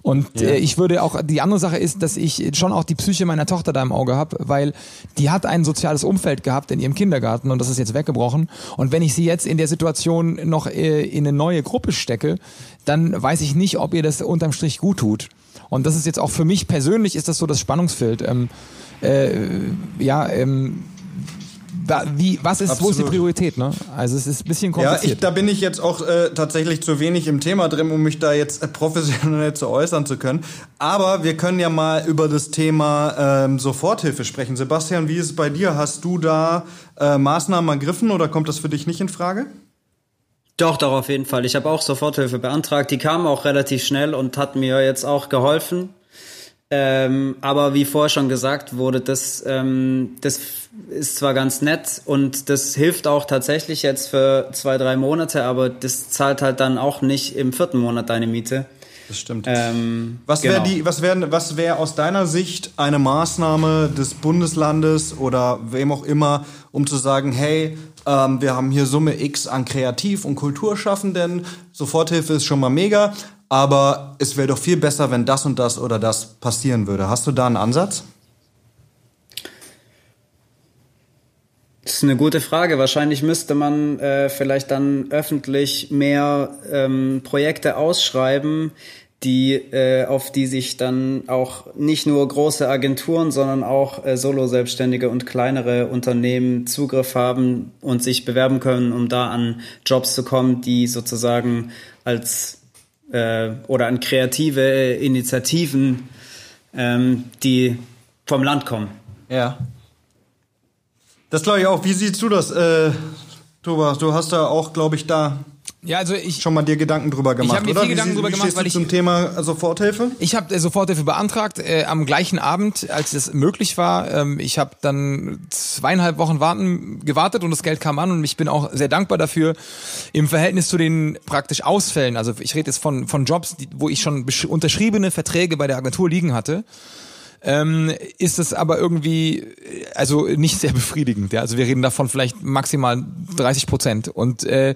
B: Und ja. äh, ich würde auch, die andere Sache ist, dass ich schon auch die Psyche meiner Tochter da im Auge habe, weil die hat ein soziales Umfeld gehabt in ihrem Kindergarten und das ist jetzt weg weggebrochen. Und wenn ich sie jetzt in der Situation noch äh, in eine neue Gruppe stecke, dann weiß ich nicht, ob ihr das unterm Strich gut tut. Und das ist jetzt auch für mich persönlich ist das so das Spannungsfeld. Ähm, äh, ja, ähm, wie, was ist, Absolut. wo ist die Priorität, ne? Also es ist ein bisschen kompliziert.
A: Ja, ich, da bin ich jetzt auch äh, tatsächlich zu wenig im Thema drin, um mich da jetzt äh, professionell zu äußern zu können. Aber wir können ja mal über das Thema ähm, Soforthilfe sprechen. Sebastian, wie ist es bei dir? Hast du da äh, Maßnahmen ergriffen oder kommt das für dich nicht in Frage?
D: Doch, doch, auf jeden Fall. Ich habe auch Soforthilfe beantragt. Die kam auch relativ schnell und hat mir jetzt auch geholfen. Ähm, aber wie vorher schon gesagt wurde, das, ähm, das ist zwar ganz nett und das hilft auch tatsächlich jetzt für zwei, drei Monate, aber das zahlt halt dann auch nicht im vierten Monat deine Miete.
A: Das stimmt. Ähm, was wäre genau. die, was wäre, was wäre aus deiner Sicht eine Maßnahme des Bundeslandes oder wem auch immer, um zu sagen, hey, ähm, wir haben hier Summe X an Kreativ- und Kulturschaffenden, Soforthilfe ist schon mal mega, aber es wäre doch viel besser, wenn das und das oder das passieren würde. Hast du da einen Ansatz?
D: Das ist eine gute Frage. Wahrscheinlich müsste man äh, vielleicht dann öffentlich mehr ähm, Projekte ausschreiben, die äh, auf die sich dann auch nicht nur große Agenturen, sondern auch äh, Solo-Selbstständige und kleinere Unternehmen Zugriff haben und sich bewerben können, um da an Jobs zu kommen, die sozusagen als äh, oder an kreative Initiativen, ähm, die vom Land kommen.
A: Ja. Das glaube ich auch. Wie siehst du das, äh, Thomas? Du hast da auch, glaube ich, da ja, also ich, schon mal dir Gedanken drüber gemacht,
B: ich mir
A: oder?
B: Viel Gedanken wie, drüber
A: wie
B: gemacht, weil
A: ich zum Thema Soforthilfe.
B: Ich habe äh, Soforthilfe beantragt äh, am gleichen Abend, als es möglich war. Ähm, ich habe dann zweieinhalb Wochen warten gewartet und das Geld kam an und ich bin auch sehr dankbar dafür. Im Verhältnis zu den praktisch Ausfällen, also ich rede jetzt von von Jobs, die, wo ich schon unterschriebene Verträge bei der Agentur liegen hatte ähm, ist es aber irgendwie, also nicht sehr befriedigend. Ja? Also wir reden davon vielleicht maximal 30 Prozent. Und äh,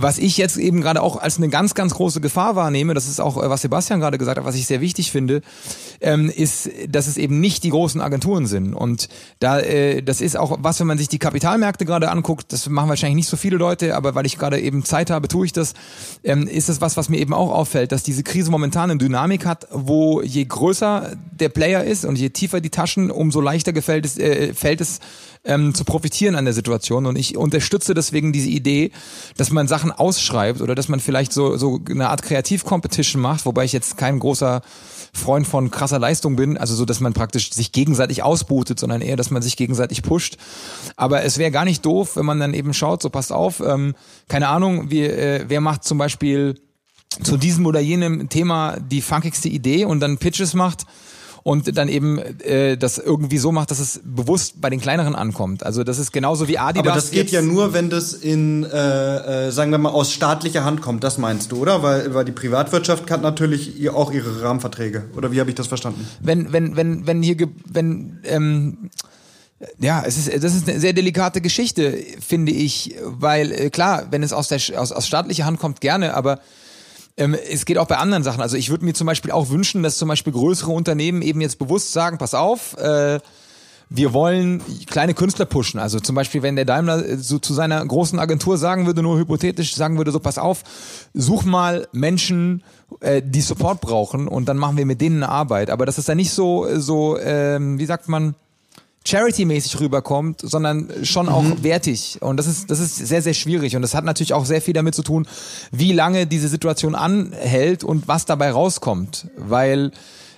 B: was ich jetzt eben gerade auch als eine ganz, ganz große Gefahr wahrnehme, das ist auch, äh, was Sebastian gerade gesagt hat, was ich sehr wichtig finde, ähm, ist, dass es eben nicht die großen Agenturen sind. Und da, äh, das ist auch was, wenn man sich die Kapitalmärkte gerade anguckt, das machen wahrscheinlich nicht so viele Leute, aber weil ich gerade eben Zeit habe, tue ich das, ähm, ist das was, was mir eben auch auffällt, dass diese Krise momentan eine Dynamik hat, wo je größer der Player ist und je tiefer die Taschen, umso leichter gefällt es, äh, fällt es, ähm, zu profitieren an der Situation. Und ich unterstütze deswegen diese Idee, dass man Sachen ausschreibt oder dass man vielleicht so, so eine Art Kreativ-Competition macht, wobei ich jetzt kein großer Freund von krasser Leistung bin, also so, dass man praktisch sich gegenseitig ausbootet, sondern eher, dass man sich gegenseitig pusht. Aber es wäre gar nicht doof, wenn man dann eben schaut, so passt auf, ähm, keine Ahnung, wie, äh, wer macht zum Beispiel zu diesem oder jenem Thema die funkigste Idee und dann Pitches macht und dann eben äh, das irgendwie so macht, dass es bewusst bei den kleineren ankommt. Also das ist genauso wie Adidas.
A: Aber das geht ja nur, wenn das in, äh, äh, sagen wir mal, aus staatlicher Hand kommt. Das meinst du, oder? Weil, weil die Privatwirtschaft hat natürlich auch ihre Rahmenverträge. Oder wie habe ich das verstanden?
B: Wenn, wenn, wenn, wenn hier, wenn ähm, ja, es ist, das ist eine sehr delikate Geschichte, finde ich, weil äh, klar, wenn es aus der aus, aus staatlicher Hand kommt, gerne, aber ähm, es geht auch bei anderen Sachen. Also ich würde mir zum Beispiel auch wünschen, dass zum Beispiel größere Unternehmen eben jetzt bewusst sagen, pass auf, äh, wir wollen kleine Künstler pushen. Also zum Beispiel, wenn der Daimler äh, so zu seiner großen Agentur sagen würde, nur hypothetisch sagen würde, so pass auf, such mal Menschen, äh, die Support brauchen und dann machen wir mit denen eine Arbeit. Aber das ist dann nicht so, so ähm, wie sagt man, Charity-mäßig rüberkommt, sondern schon auch mhm. wertig. Und das ist, das ist sehr, sehr schwierig. Und das hat natürlich auch sehr viel damit zu tun, wie lange diese Situation anhält und was dabei rauskommt. Weil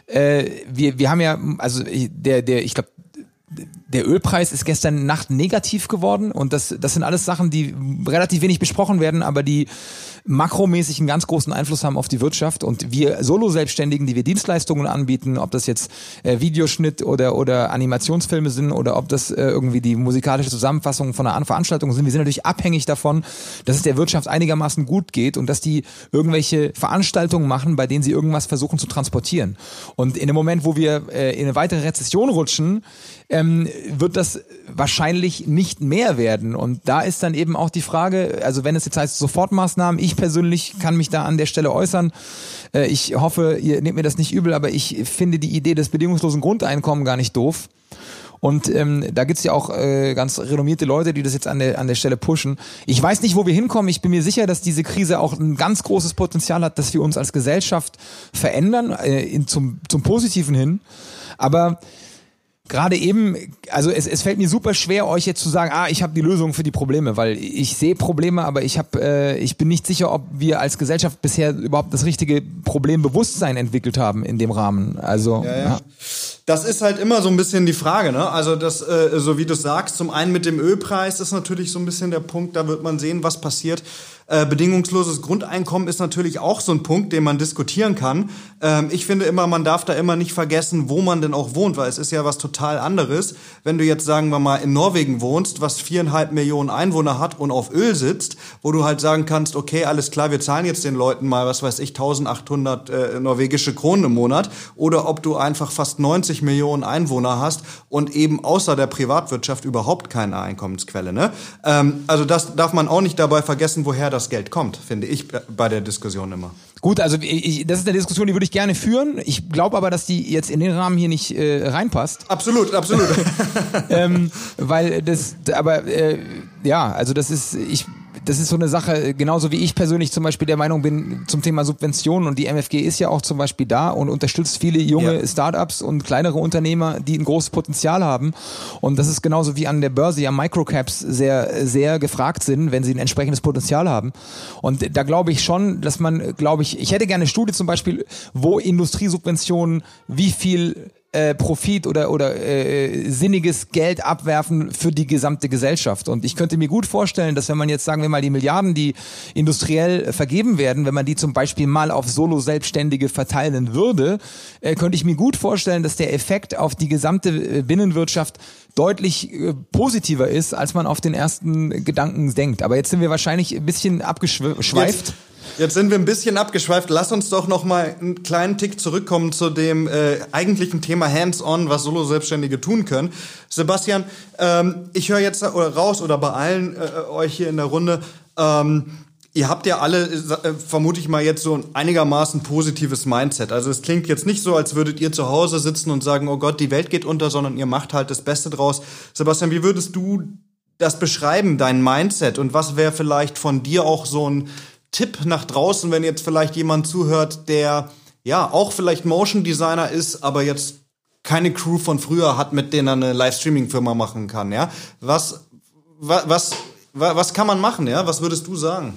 B: äh, wir, wir haben ja, also der, der, ich glaube, der Ölpreis ist gestern Nacht negativ geworden und das, das sind alles Sachen, die relativ wenig besprochen werden, aber die makromäßig einen ganz großen Einfluss haben auf die Wirtschaft und wir Solo-Selbstständigen, die wir Dienstleistungen anbieten, ob das jetzt äh, Videoschnitt oder, oder Animationsfilme sind oder ob das äh, irgendwie die musikalische Zusammenfassung von einer Veranstaltung sind, wir sind natürlich abhängig davon, dass es der Wirtschaft einigermaßen gut geht und dass die irgendwelche Veranstaltungen machen, bei denen sie irgendwas versuchen zu transportieren. Und in dem Moment, wo wir äh, in eine weitere Rezession rutschen, ähm, wird das wahrscheinlich nicht mehr werden. Und da ist dann eben auch die Frage, also wenn es jetzt heißt Sofortmaßnahmen, ich persönlich kann mich da an der Stelle äußern. Äh, ich hoffe, ihr nehmt mir das nicht übel, aber ich finde die Idee des bedingungslosen Grundeinkommens gar nicht doof. Und ähm, da gibt's ja auch äh, ganz renommierte Leute, die das jetzt an der, an der Stelle pushen. Ich weiß nicht, wo wir hinkommen. Ich bin mir sicher, dass diese Krise auch ein ganz großes Potenzial hat, dass wir uns als Gesellschaft verändern, äh, in, zum, zum Positiven hin. Aber gerade eben, also es, es fällt mir super schwer, euch jetzt zu sagen, ah, ich habe die Lösung für die Probleme, weil ich sehe Probleme, aber ich habe, äh, ich bin nicht sicher, ob wir als Gesellschaft bisher überhaupt das richtige Problembewusstsein entwickelt haben in dem Rahmen. Also ja, ja. ja.
A: Das ist halt immer so ein bisschen die Frage, ne? Also das, äh, so wie du sagst, zum einen mit dem Ölpreis ist natürlich so ein bisschen der Punkt, da wird man sehen, was passiert. Äh, bedingungsloses Grundeinkommen ist natürlich auch so ein Punkt, den man diskutieren kann. Ähm, ich finde immer, man darf da immer nicht vergessen, wo man denn auch wohnt, weil es ist ja was total anderes, wenn du jetzt, sagen wir mal, in Norwegen wohnst, was viereinhalb Millionen Einwohner hat und auf Öl sitzt, wo du halt sagen kannst, okay, alles klar, wir zahlen jetzt den Leuten mal, was weiß ich, 1800 äh, norwegische Kronen im Monat, oder ob du einfach fast 90 Millionen Einwohner hast und eben außer der Privatwirtschaft überhaupt keine Einkommensquelle. Ne? Ähm, also das darf man auch nicht dabei vergessen, woher das das Geld kommt, finde ich bei der Diskussion immer.
B: Gut, also ich, das ist eine Diskussion, die würde ich gerne führen. Ich glaube aber, dass die jetzt in den Rahmen hier nicht äh, reinpasst.
A: Absolut, absolut. [LAUGHS]
B: ähm, weil das, aber äh, ja, also das ist, ich das ist so eine Sache, genauso wie ich persönlich zum Beispiel der Meinung bin zum Thema Subventionen und die MFG ist ja auch zum Beispiel da und unterstützt viele junge ja. Startups und kleinere Unternehmer, die ein großes Potenzial haben. Und das ist genauso wie an der Börse ja Microcaps sehr, sehr gefragt sind, wenn sie ein entsprechendes Potenzial haben. Und da glaube ich schon, dass man, glaube ich, ich hätte gerne eine Studie zum Beispiel, wo Industriesubventionen wie viel äh, Profit oder oder äh, sinniges Geld abwerfen für die gesamte Gesellschaft. Und ich könnte mir gut vorstellen, dass wenn man jetzt sagen wir mal die Milliarden, die industriell vergeben werden, wenn man die zum Beispiel mal auf Solo-Selbstständige verteilen würde, äh, könnte ich mir gut vorstellen, dass der Effekt auf die gesamte äh, Binnenwirtschaft deutlich äh, positiver ist, als man auf den ersten Gedanken denkt. Aber jetzt sind wir wahrscheinlich ein bisschen abgeschweift.
A: Jetzt Jetzt sind wir ein bisschen abgeschweift. Lass uns doch noch mal einen kleinen Tick zurückkommen zu dem äh, eigentlichen Thema Hands-on, was Solo-Selbstständige tun können. Sebastian, ähm, ich höre jetzt raus oder bei allen äh, euch hier in der Runde, ähm, Ihr habt ja alle, äh, vermute ich mal, jetzt so ein einigermaßen positives Mindset. Also es klingt jetzt nicht so, als würdet ihr zu Hause sitzen und sagen, oh Gott, die Welt geht unter, sondern ihr macht halt das Beste draus. Sebastian, wie würdest du das beschreiben, dein Mindset? Und was wäre vielleicht von dir auch so ein Tipp nach draußen, wenn jetzt vielleicht jemand zuhört, der ja auch vielleicht Motion Designer ist, aber jetzt keine Crew von früher hat, mit denen er eine Livestreaming-Firma machen kann, ja? Was, was, was, was kann man machen, ja? Was würdest du sagen?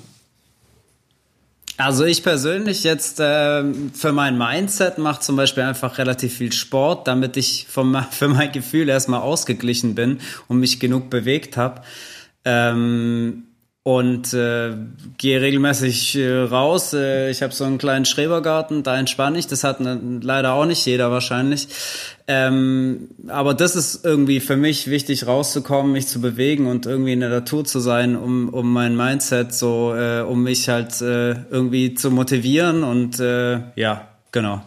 D: Also ich persönlich jetzt äh, für mein Mindset mache zum Beispiel einfach relativ viel Sport, damit ich vom, [LAUGHS] für mein Gefühl erstmal ausgeglichen bin und mich genug bewegt habe. Ähm, und äh, gehe regelmäßig äh, raus. Äh, ich habe so einen kleinen Schrebergarten, da entspanne ich. Das hat ne, leider auch nicht jeder wahrscheinlich. Ähm, aber das ist irgendwie für mich wichtig, rauszukommen, mich zu bewegen und irgendwie in der Natur zu sein, um, um mein Mindset so, äh, um mich halt äh, irgendwie zu motivieren und äh, ja, genau.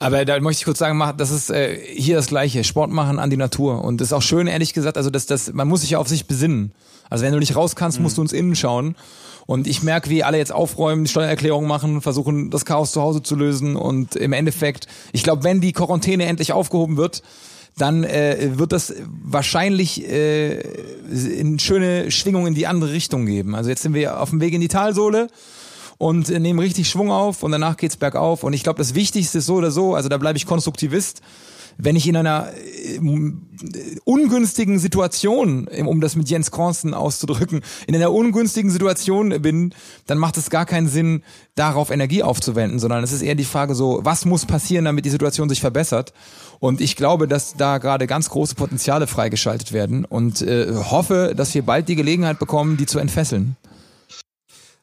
B: Aber da möchte ich kurz sagen, das ist äh, hier das Gleiche. Sport machen an die Natur. Und das ist auch schön, ehrlich gesagt, also das, das, man muss sich ja auf sich besinnen. Also wenn du nicht raus kannst, musst du uns innen schauen. Und ich merke, wie alle jetzt aufräumen, Steuererklärungen machen, versuchen, das Chaos zu Hause zu lösen. Und im Endeffekt, ich glaube, wenn die Quarantäne endlich aufgehoben wird, dann äh, wird das wahrscheinlich äh, eine schöne Schwingung in die andere Richtung geben. Also jetzt sind wir auf dem Weg in die Talsohle und äh, nehmen richtig Schwung auf und danach geht's bergauf. Und ich glaube, das Wichtigste ist so oder so, also da bleibe ich Konstruktivist, wenn ich in einer äh, ungünstigen Situation, um das mit Jens Kornsten auszudrücken, in einer ungünstigen Situation bin, dann macht es gar keinen Sinn, darauf Energie aufzuwenden, sondern es ist eher die Frage so, was muss passieren, damit die Situation sich verbessert? Und ich glaube, dass da gerade ganz große Potenziale freigeschaltet werden und äh, hoffe, dass wir bald die Gelegenheit bekommen, die zu entfesseln.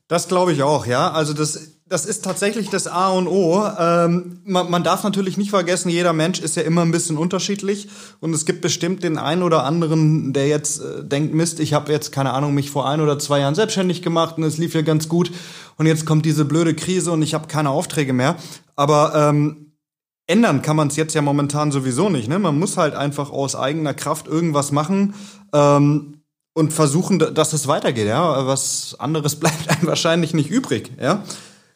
A: Das glaube ich auch, ja. Also das, das ist tatsächlich das A und O. Ähm, man, man darf natürlich nicht vergessen, jeder Mensch ist ja immer ein bisschen unterschiedlich und es gibt bestimmt den einen oder anderen, der jetzt äh, denkt, Mist, ich habe jetzt keine Ahnung mich vor ein oder zwei Jahren selbstständig gemacht und es lief ja ganz gut und jetzt kommt diese blöde Krise und ich habe keine Aufträge mehr. Aber ähm, ändern kann man es jetzt ja momentan sowieso nicht. Ne? Man muss halt einfach aus eigener Kraft irgendwas machen. Ähm, und versuchen, dass es weitergeht. Ja, was anderes [LAUGHS] bleibt einem wahrscheinlich nicht übrig. Ja,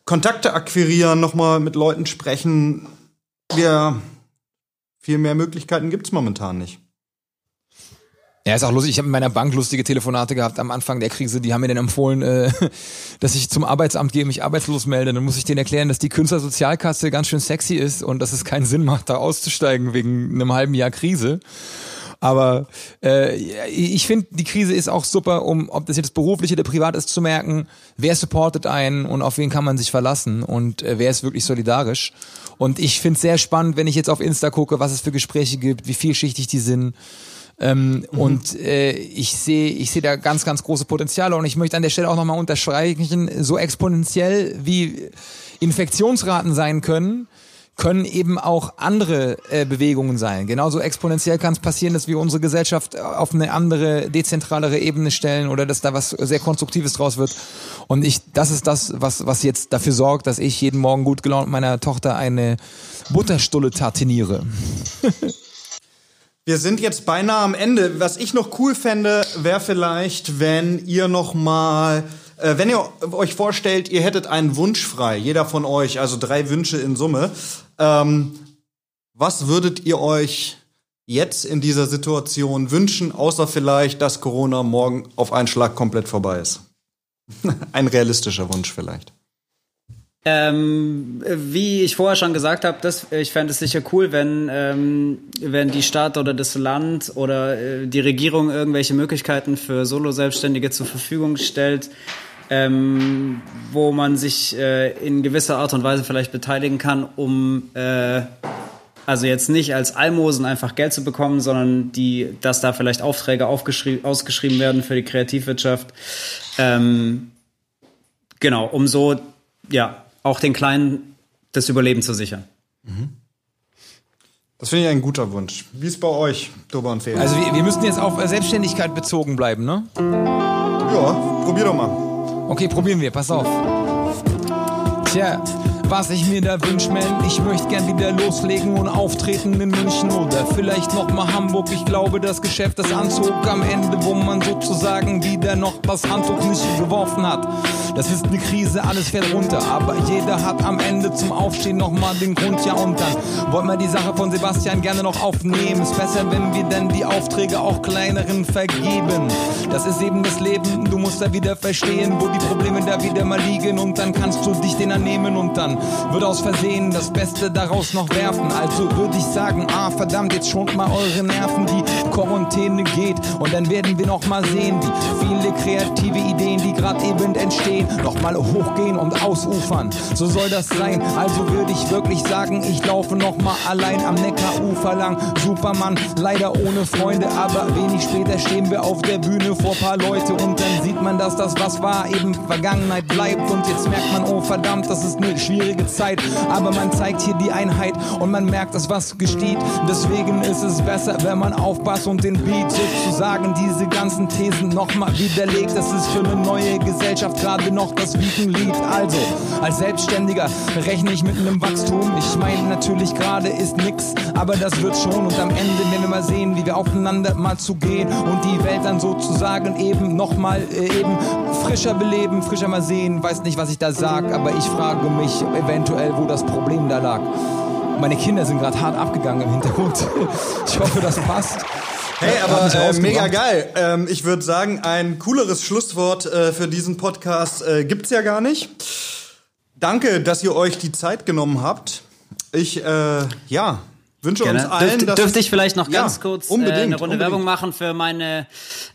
A: Kontakte akquirieren, nochmal mit Leuten sprechen. Ja, viel mehr Möglichkeiten gibt's momentan nicht.
B: Ja, ist auch lustig. Ich habe in meiner Bank lustige Telefonate gehabt am Anfang der Krise. Die haben mir dann empfohlen, äh, [LAUGHS] dass ich zum Arbeitsamt gehe, mich arbeitslos melde. Dann muss ich denen erklären, dass die Künstlersozialkasse ganz schön sexy ist und dass es keinen Sinn macht, da auszusteigen wegen einem halben Jahr Krise. Aber äh, ich finde, die Krise ist auch super, um, ob das jetzt beruflich oder privat ist, zu merken, wer supportet einen und auf wen kann man sich verlassen und äh, wer ist wirklich solidarisch. Und ich finde es sehr spannend, wenn ich jetzt auf Insta gucke, was es für Gespräche gibt, wie vielschichtig die sind. Ähm, mhm. Und äh, ich sehe ich sehe da ganz, ganz große Potenziale und ich möchte an der Stelle auch nochmal unterstreichen, so exponentiell wie Infektionsraten sein können, können eben auch andere äh, Bewegungen sein. Genauso exponentiell kann es passieren, dass wir unsere Gesellschaft auf eine andere, dezentralere Ebene stellen oder dass da was sehr Konstruktives draus wird. Und ich, das ist das, was, was jetzt dafür sorgt, dass ich jeden Morgen gut gelaunt meiner Tochter eine Butterstulle tartiniere.
A: Wir sind jetzt beinahe am Ende. Was ich noch cool fände, wäre vielleicht, wenn ihr noch mal äh, wenn ihr euch vorstellt, ihr hättet einen Wunsch frei, jeder von euch, also drei Wünsche in Summe, ähm, was würdet ihr euch jetzt in dieser Situation wünschen, außer vielleicht, dass Corona morgen auf einen Schlag komplett vorbei ist? [LAUGHS] Ein realistischer Wunsch vielleicht.
D: Ähm, wie ich vorher schon gesagt habe, das, ich fände es sicher cool, wenn, ähm, wenn die Stadt oder das Land oder äh, die Regierung irgendwelche Möglichkeiten für Solo-Selbstständige zur Verfügung stellt, ähm, wo man sich äh, in gewisser Art und Weise vielleicht beteiligen kann, um äh, also jetzt nicht als Almosen einfach Geld zu bekommen, sondern die, dass da vielleicht Aufträge ausgeschrieben werden für die Kreativwirtschaft. Ähm, genau, um so ja auch den Kleinen das Überleben zu sichern. Mhm.
A: Das finde ich ein guter Wunsch. Wie ist bei euch, Dober und Felix?
B: Also wir, wir müssen jetzt auf Selbstständigkeit bezogen bleiben, ne?
A: Ja, probier doch mal.
B: Okay, probieren wir, pass auf. Tja, was ich mir da wünsch, man. Ich möchte gern wieder loslegen und auftreten in München oder vielleicht noch mal Hamburg. Ich glaube, das Geschäft ist Anzug am Ende, wo man sozusagen wieder noch das Handtuch nicht geworfen hat. Das ist eine Krise, alles fällt runter, aber jeder hat am Ende zum Aufstehen noch mal den Grund. Ja und dann wollen wir die Sache von Sebastian gerne noch aufnehmen. Ist besser, wenn wir dann die Aufträge auch kleineren vergeben. Das ist eben das Leben. Du musst da wieder verstehen, wo die Probleme da wieder mal liegen und dann kannst du dich den annehmen und dann würde aus Versehen das Beste daraus noch werfen. Also würde ich sagen, ah verdammt, jetzt schont mal eure Nerven, die Quarantäne geht und dann werden wir noch mal sehen, wie viele kreative Ideen, die gerade eben entstehen, noch mal hochgehen und ausufern. So soll das sein. Also würde ich wirklich sagen, ich laufe noch mal allein am Neckarufer lang. Superman, leider ohne Freunde, aber wenig später stehen wir auf der Bühne vor paar Leute und dann sieht man, dass das was war eben Vergangenheit bleibt und jetzt merkt man, oh verdammt, das ist eine schwierige schwierige Zeit, aber man zeigt hier die Einheit und man merkt, dass was gesteht. Deswegen ist es besser, wenn man aufpasst und den Beat sozusagen diese ganzen Thesen nochmal widerlegt. Das ist für eine neue Gesellschaft gerade noch das Wiegenlied. Also, als Selbstständiger rechne ich mit einem Wachstum. Ich meine, natürlich gerade ist nix, aber das wird schon und am Ende werden wir mal sehen, wie wir aufeinander mal zugehen und die Welt dann sozusagen eben nochmal äh, eben frischer beleben, frischer mal sehen. Weiß nicht, was ich da sag, aber ich frage mich, eventuell, wo das Problem da lag. Meine Kinder sind gerade hart abgegangen im Hintergrund. [LAUGHS] Ich hoffe, das passt.
A: Hey, aber äh, mega geil. Ähm, ich würde sagen, ein cooleres Schlusswort äh, für diesen Podcast äh, gibt's ja gar nicht. Danke, dass ihr euch die Zeit genommen habt. Ich, äh, ja, wünsche uns
D: Gerne.
A: allen,
D: Dürft,
A: dass
D: dürfte ich vielleicht noch
A: Ja,
D: ganz kurz äh, eine Runde
A: unbedingt.
D: Werbung machen für meine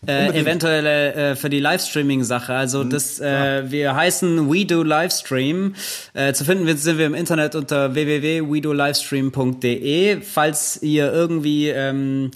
D: äh, eventuelle äh, für die Livestreaming-Sache. Also
A: Mhm,
D: das, äh, wir heißen We Do Livestream. Äh, zu finden sind wir im Internet unter www.wedolivestream.de. Falls ihr irgendwie ähm,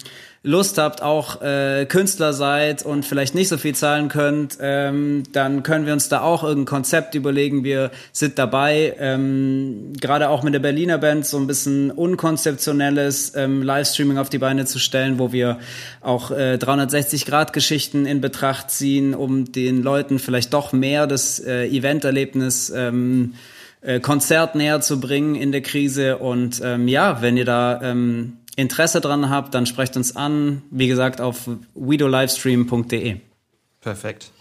D: Lust habt, auch äh, Künstler seid und vielleicht nicht so viel zahlen könnt, ähm, dann können wir uns da auch irgendein Konzept überlegen. Wir sind dabei, ähm, gerade auch mit der Berliner Band so ein bisschen unkonzeptionelles ähm, Livestreaming auf die Beine zu stellen, wo wir auch äh, 360-Grad-Geschichten in Betracht ziehen, um den Leuten vielleicht doch mehr das äh, Eventerlebnis ähm, äh, Konzert näher zu bringen in der Krise. Und ähm, ja, wenn ihr da ähm, Interesse dran habt, dann sprecht uns an. Wie gesagt, auf widolivestream.de.
A: Perfekt.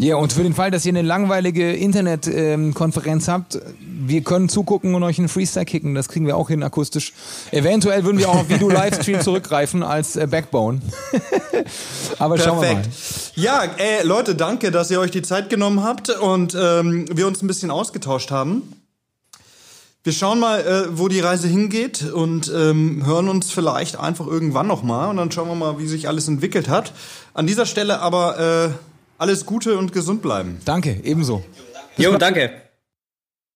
B: Ja, und für den Fall, dass ihr eine langweilige Internetkonferenz habt, wir können zugucken und euch einen Freestyle kicken. Das kriegen wir auch hin akustisch. Eventuell würden wir auch auf [LAUGHS] Video Livestream zurückgreifen als äh, Backbone. [LAUGHS] Aber schauen wir mal.
A: Perfekt. Ja, ey, Leute, danke, dass ihr euch die Zeit genommen habt und ähm, wir uns ein bisschen ausgetauscht haben. Wir schauen mal, äh, wo die Reise hingeht und ähm, hören uns vielleicht einfach irgendwann noch mal und dann schauen wir mal, wie sich alles entwickelt hat. An dieser Stelle aber äh, alles Gute und gesund bleiben.
B: Danke, ebenso.
D: Jo, danke.